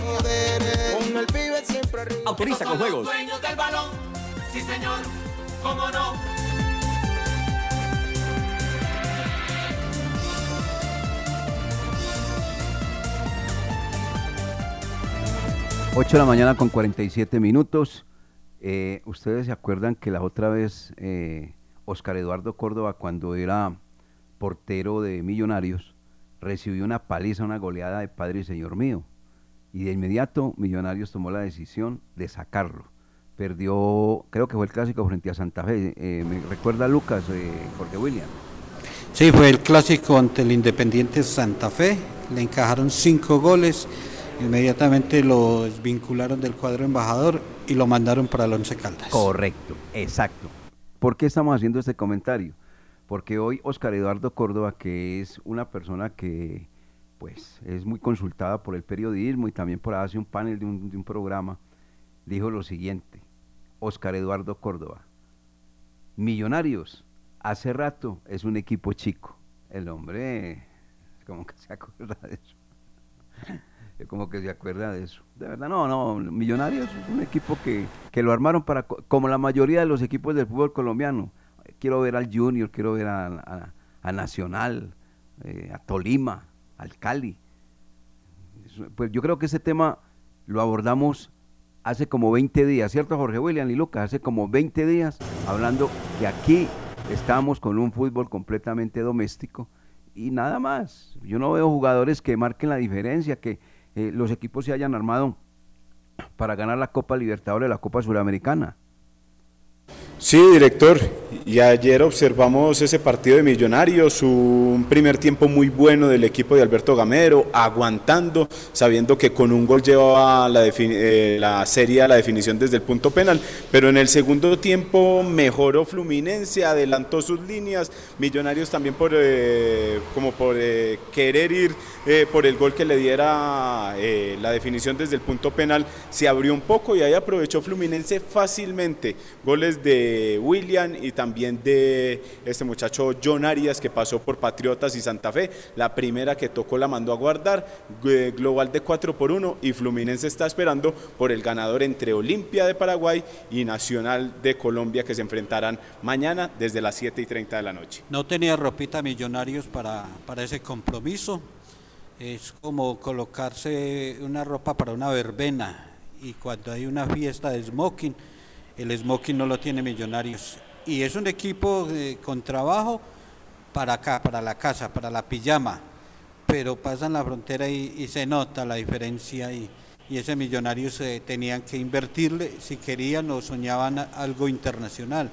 Con el pibe siempre arriba. Autoriza con juegos. dueños del balón. Sí, señor. ¿Cómo no? 8 de la mañana con 47 minutos. Eh, Ustedes se acuerdan que la otra vez eh, Oscar Eduardo Córdoba, cuando era portero de Millonarios, recibió una paliza, una goleada de Padre y Señor mío. Y de inmediato Millonarios tomó la decisión de sacarlo. Perdió, creo que fue el clásico frente a Santa Fe. Eh, ¿Me recuerda Lucas, eh, Jorge William? Sí, fue el clásico ante el Independiente Santa Fe. Le encajaron cinco goles. Inmediatamente lo desvincularon del cuadro embajador y lo mandaron para el Once Caldas. Correcto, exacto. ¿Por qué estamos haciendo este comentario? Porque hoy Oscar Eduardo Córdoba, que es una persona que pues es muy consultada por el periodismo y también por hace un panel de un, de un programa, dijo lo siguiente, Oscar Eduardo Córdoba, Millonarios, hace rato es un equipo chico. El hombre, como que se acuerda de eso. como que se acuerda de eso. De verdad, no, no, Millonarios es un equipo que, que lo armaron para, co- como la mayoría de los equipos del fútbol colombiano. Quiero ver al Junior, quiero ver a, a- a Nacional, eh, a Tolima, al Cali. Pues yo creo que ese tema lo abordamos hace como 20 días, ¿cierto Jorge William y Lucas? Hace como 20 días hablando que aquí estamos con un fútbol completamente doméstico y nada más. Yo no veo jugadores que marquen la diferencia, que eh, los equipos se hayan armado para ganar la Copa Libertadores, la Copa Suramericana. Sí, director. Y ayer observamos ese partido de Millonarios, un primer tiempo muy bueno del equipo de Alberto Gamero, aguantando, sabiendo que con un gol llevaba la, eh, la serie a la definición desde el punto penal, pero en el segundo tiempo mejoró Fluminense, adelantó sus líneas, Millonarios también por eh, como por eh, querer ir por el gol que le diera la definición desde el punto penal, se abrió un poco y ahí aprovechó Fluminense fácilmente, goles de William y también de este muchacho John Arias que pasó por Patriotas y Santa Fe. La primera que tocó la mandó a guardar, eh, global de 4 por 1 y Fluminense está esperando por el ganador entre Olimpia de Paraguay y Nacional de Colombia que se enfrentarán mañana desde las 7 y 30 de la noche. No tenía ropita millonarios para, para ese compromiso. Es como colocarse una ropa para una verbena y cuando hay una fiesta de smoking, el smoking no lo tiene millonarios. Y es un equipo eh, con trabajo para acá, para la casa, para la pijama, pero pasan la frontera y, se nota la diferencia y, y ese millonario se tenían que invertirle. Si querían o soñaban algo internacional.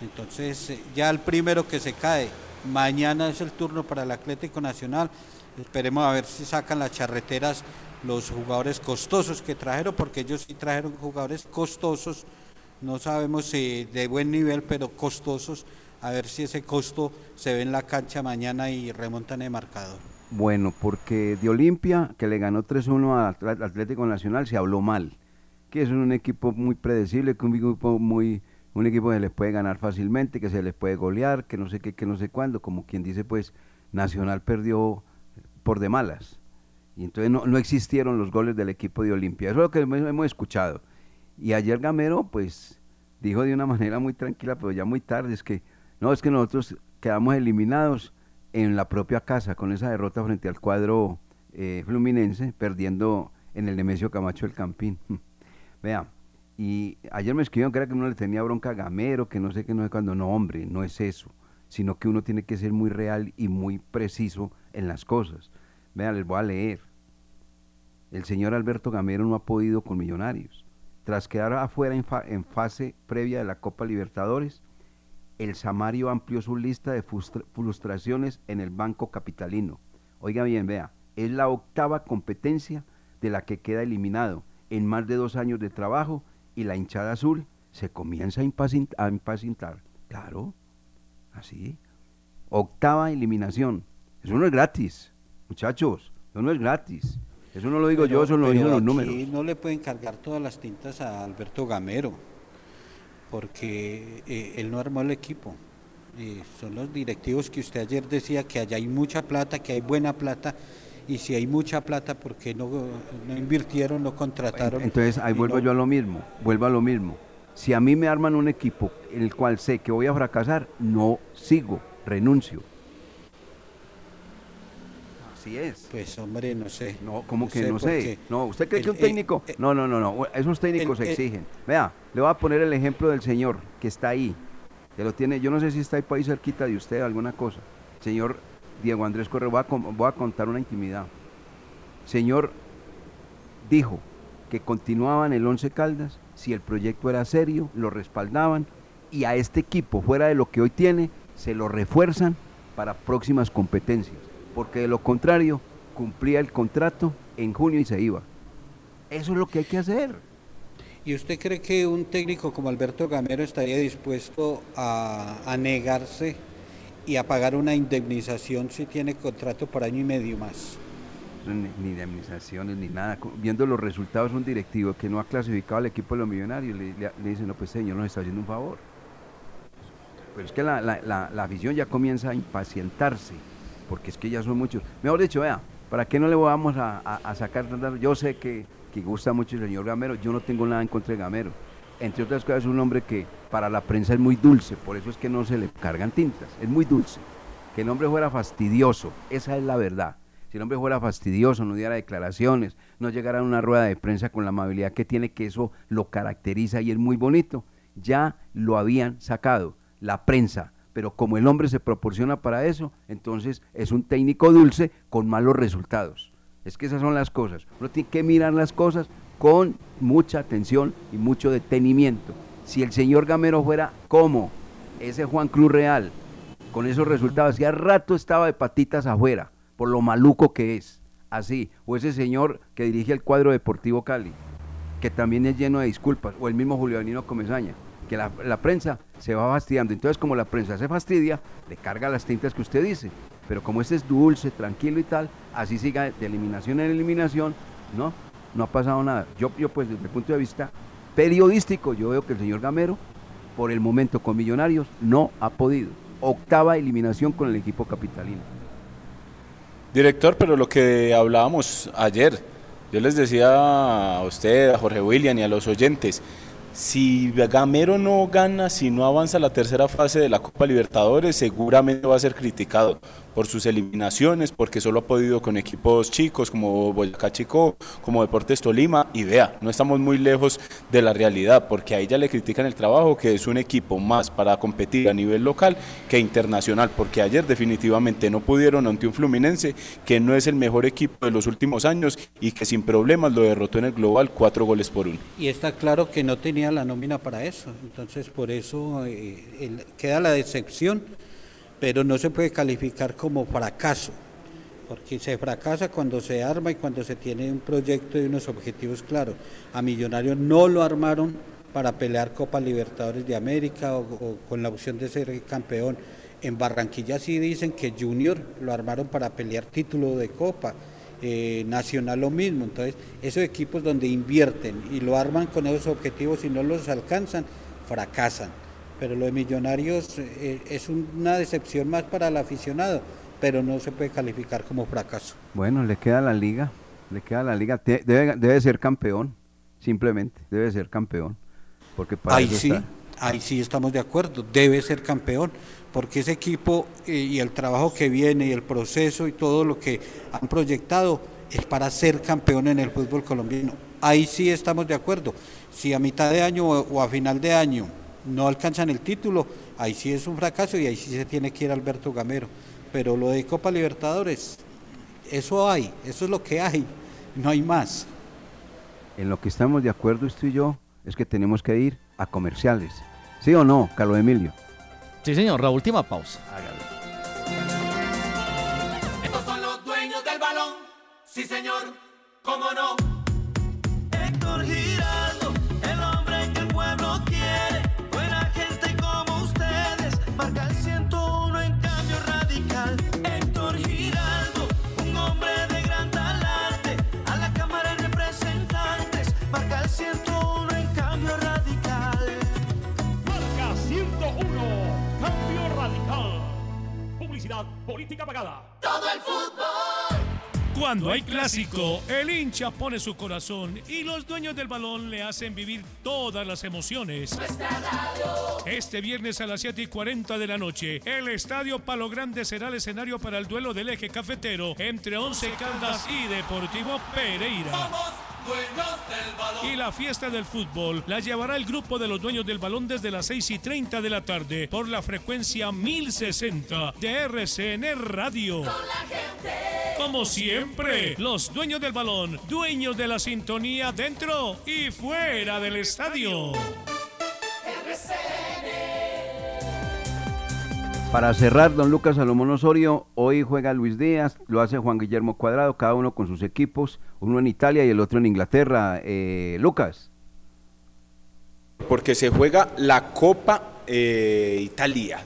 Entonces eh, ya el primero que se cae, mañana es el turno para el Atlético Nacional, esperemos a ver si sacan las charreteras los jugadores costosos que trajeron, porque ellos sí trajeron jugadores costosos no sabemos si de buen nivel, pero costosos, a ver si ese costo se ve en la cancha mañana y remontan el marcador. Bueno, porque de Olimpia, que le ganó 3-1 al Atlético Nacional, se habló mal, que es un equipo muy predecible, que un equipo muy un equipo que se les puede ganar fácilmente, que se les puede golear, que no sé qué, que no sé cuándo, como quien dice, pues Nacional perdió por de malas. Y entonces no, no existieron los goles del equipo de Olimpia. Eso es lo que hemos escuchado. Y ayer Gamero, pues, dijo de una manera muy tranquila, pero ya muy tarde, es que, no, es que nosotros quedamos eliminados en la propia casa con esa derrota frente al cuadro eh, fluminense, perdiendo en el Nemesio Camacho el Campín. Vea, y ayer me escribieron que era que uno le tenía bronca a Gamero, que no sé qué, no sé cuándo. No, hombre, no es eso, sino que uno tiene que ser muy real y muy preciso en las cosas. Vea, les voy a leer. El señor Alberto Gamero no ha podido con Millonarios tras quedar afuera en, fase previa de la Copa Libertadores, el Samario amplió su lista de frustraciones en el Banco Capitalino. Oiga bien, vea, es la octava competencia de la que queda eliminado en más de dos años de trabajo y la hinchada azul se comienza a, impacientar. Claro, así. Octava eliminación. Eso no es gratis, muchachos, eso no es gratis. Eso no lo digo yo, eso lo dicen los números. No le pueden cargar todas las tintas a Alberto Gamero, porque eh, él no armó el equipo. Eh, son los directivos que usted ayer decía que allá hay mucha plata, que hay buena plata, y si hay mucha plata, ¿por qué no, no invirtieron, no contrataron? Entonces ahí vuelvo yo a lo mismo, vuelvo a lo mismo. Si a mí me arman un equipo en el cual sé que voy a fracasar, no sigo, renuncio es. Pues hombre, no sé. No, como que no sé. No, ¿usted cree que un técnico? no, no, no, no. Esos técnicos exigen. Vea, le voy a poner el ejemplo del señor que está ahí. Que lo tiene, yo no sé si está ahí ahí cerquita de usted, alguna cosa. Señor Diego Andrés Correa, voy a, voy a contar una intimidad. Señor dijo que continuaban el Once Caldas si el proyecto era serio, lo respaldaban y a este equipo, fuera de lo que hoy tiene, se lo refuerzan para próximas competencias porque de lo contrario cumplía el contrato en junio y se iba. Eso es lo que hay que hacer. ¿Y usted cree que un técnico como Alberto Gamero estaría dispuesto a, negarse y a pagar una indemnización si tiene contrato por año y medio más? Ni, indemnizaciones ni nada. Viendo los resultados, un directivo que no ha clasificado al equipo de los millonarios le, le, dice, no, pues señor, nos está haciendo un favor. Pero es que la, la, la visión ya comienza a impacientarse porque es que ya son muchos. Mejor dicho, vea, ¿para qué no le vamos a, a, sacar Yo sé que, que, gusta mucho el señor Gamero, yo no tengo nada en contra de Gamero. Entre otras cosas, es un hombre que para la prensa es muy dulce, por eso es que no se le cargan tintas, es muy dulce. Que el hombre fuera fastidioso, esa es la verdad. Si el hombre fuera fastidioso, no diera declaraciones, no llegara a una rueda de prensa con la amabilidad que tiene, que eso lo caracteriza y es muy bonito, ya lo habían sacado. La prensa, pero como el hombre se proporciona para eso, entonces es un técnico dulce con malos resultados. Es que esas son las cosas. Uno tiene que mirar las cosas con mucha atención y mucho detenimiento. Si el señor Gamero fuera como ese Juan Cruz Real, con esos resultados, hacía rato estaba de patitas afuera, por lo maluco que es, así, o ese señor que dirige el cuadro Deportivo Cali, que también es lleno de disculpas, o el mismo Julio Danilo Comesaña, que la, prensa se va fastidiando. Entonces, como la prensa se fastidia, le carga las tintas que usted dice. Pero como este es dulce, tranquilo y tal, así siga de eliminación en eliminación, ¿no? No ha pasado nada. Yo, yo pues desde el punto de vista periodístico, yo veo que el señor Gamero, por el momento con Millonarios, no ha podido. Octava eliminación con el equipo capitalino. Director, pero lo que hablábamos ayer, yo les decía a usted, a Jorge William y a los oyentes, si Gamero no gana, si no avanza la tercera fase de la Copa Libertadores, seguramente va a ser criticado por sus eliminaciones, porque solo ha podido con equipos chicos como Boyacá Chico, como Deportes Tolima, y vea, no estamos muy lejos de la realidad, porque a ella le critican el trabajo, que es un equipo más para competir a nivel local que internacional, porque ayer definitivamente no pudieron ante un Fluminense, que no es el mejor equipo de los últimos años y que sin problemas lo derrotó en el global cuatro goles por uno. Y está claro que no tenía la nómina para eso, entonces por eso eh, queda la decepción, pero no se puede calificar como fracaso, porque se fracasa cuando se arma y cuando se tiene un proyecto y unos objetivos claros. A Millonarios no lo armaron para pelear Copa Libertadores de América o, con la opción de ser campeón. En Barranquilla sí dicen que Junior lo armaron para pelear título de Copa. eh, Nacional lo mismo, entonces esos equipos donde invierten y lo arman con esos objetivos y no los alcanzan, fracasan. Pero lo de Millonarios eh, es una decepción más para el aficionado, pero no se puede calificar como fracaso. Bueno, le queda la liga, le queda la liga. Debe, debe ser campeón, simplemente, debe ser campeón. Porque para Ahí sí, está. ahí sí estamos de acuerdo, debe ser campeón, porque ese equipo eh, y el trabajo que viene y el proceso y todo lo que han proyectado es para ser campeón en el fútbol colombiano. Ahí sí estamos de acuerdo. Si a mitad de año o a final de año no alcanzan el título, ahí sí es un fracaso y ahí sí se tiene que ir Alberto Gamero. Pero lo de Copa Libertadores, eso hay, eso es lo que hay, no hay más. En lo que estamos de acuerdo usted y yo es que tenemos que ir a comerciales. ¿Sí o no, Carlos Emilio? Sí, señor, la última pausa. Estos son los dueños del balón. Sí, señor, cómo no. Publicidad política pagada. Todo el fútbol. Cuando hay clásico, el hincha pone su corazón y los dueños del balón le hacen vivir todas las emociones. Este viernes a las 7 y 40 de la noche, el Estadio Palo Grande será el escenario para el duelo del eje cafetero entre Once Caldas y Deportivo Pereira. Y la fiesta del fútbol la llevará el grupo de los dueños del balón desde las 6 y 30 de la tarde por la frecuencia 1060 de RCN Radio. Como siempre, los dueños del balón, dueños de la sintonía dentro y fuera del estadio. Para cerrar, don Lucas Salomón Osorio, hoy juega Luis Díaz, lo hace Juan Guillermo Cuadrado, cada uno con sus equipos, uno en Italia y el otro en Inglaterra. Eh, Lucas. Porque se juega la Copa eh, Italia.